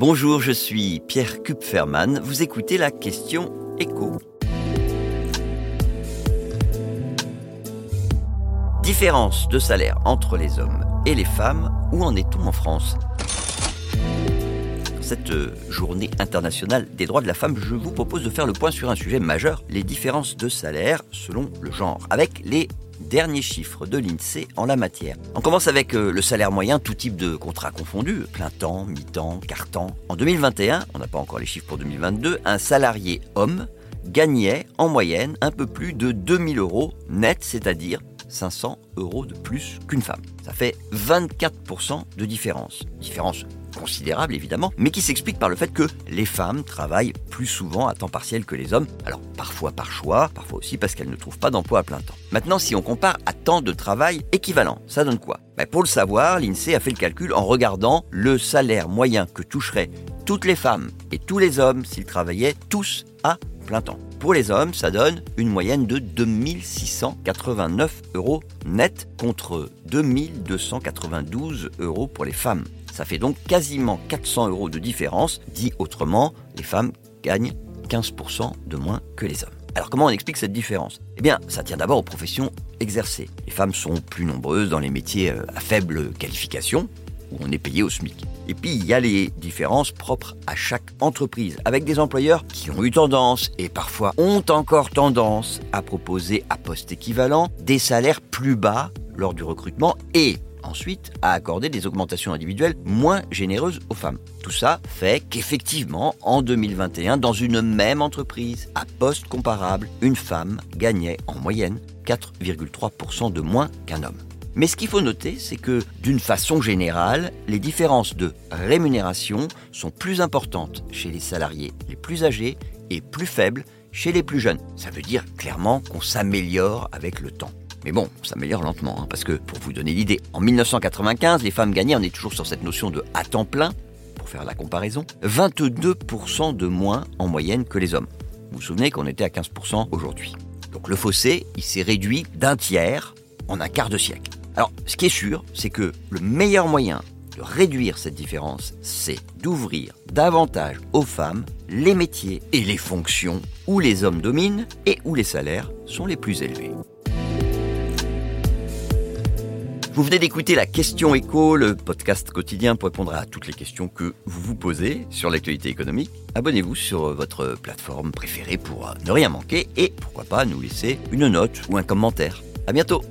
Bonjour, je suis Pierre Kupferman. Vous écoutez la question écho. Différence de salaire entre les hommes et les femmes, où en est-on en France? Cette euh, journée internationale des droits de la femme, je vous propose de faire le point sur un sujet majeur, les différences de salaire selon le genre, avec les derniers chiffres de l'INSEE en la matière. On commence avec euh, le salaire moyen, tout type de contrat confondu, plein temps, mi-temps, quart-temps. En 2021, on n'a pas encore les chiffres pour 2022, un salarié homme gagnait en moyenne un peu plus de 2000 euros net, c'est-à-dire 500 euros de plus qu'une femme. Ça fait 24% de différence. Différence considérable évidemment, mais qui s'explique par le fait que les femmes travaillent plus souvent à temps partiel que les hommes, alors parfois par choix, parfois aussi parce qu'elles ne trouvent pas d'emploi à plein temps. Maintenant, si on compare à temps de travail équivalent, ça donne quoi? Ben, Pour le savoir, l'INSEE a fait le calcul en regardant le salaire moyen que toucheraient toutes les femmes et tous les hommes s'ils travaillaient tous à plein temps. Pour les hommes, ça donne une moyenne de 2689 euros net contre 2292 euros pour les femmes. Ça fait donc quasiment 400 euros de différence. Dit autrement, les femmes gagnent 15% de moins que les hommes. Alors comment on explique cette différence? Eh bien, ça tient d'abord aux professions exercées. Les femmes sont plus nombreuses dans les métiers euh, à faible qualification, où on est payé au SMIC. Et puis, il y a les différences propres à chaque entreprise, avec des employeurs qui ont eu tendance, et parfois ont encore tendance, à proposer à poste équivalent des salaires plus bas lors du recrutement et ensuite à accorder des augmentations individuelles moins généreuses aux femmes. Tout ça fait qu'effectivement, en 2021, dans une même entreprise, à poste comparable, une femme gagnait en moyenne 4,3% de moins qu'un homme. Mais ce qu'il faut noter, c'est que d'une façon générale, les différences de rémunération sont plus importantes chez les salariés les plus âgés et plus faibles chez les plus jeunes. Ça veut dire clairement qu'on s'améliore avec le temps. Mais bon, on s'améliore lentement, hein, parce que pour vous donner l'idée, en 1995, les femmes gagnaient, on est toujours sur cette notion de à temps plein, pour faire la comparaison, 22% de moins en moyenne que les hommes. Vous vous souvenez qu'on était à 15% aujourd'hui. Donc le fossé, il s'est réduit d'un tiers en un quart de siècle. Alors, ce qui est sûr, c'est que le meilleur moyen de réduire cette différence, c'est d'ouvrir davantage aux femmes les métiers et les fonctions où les hommes dominent et où les salaires sont les plus élevés. Vous venez d'écouter la question écho, le podcast quotidien pour répondre à toutes les questions que vous vous posez sur l'actualité économique. Abonnez-vous sur votre plateforme préférée pour ne rien manquer et pourquoi pas nous laisser une note ou un commentaire. À bientôt!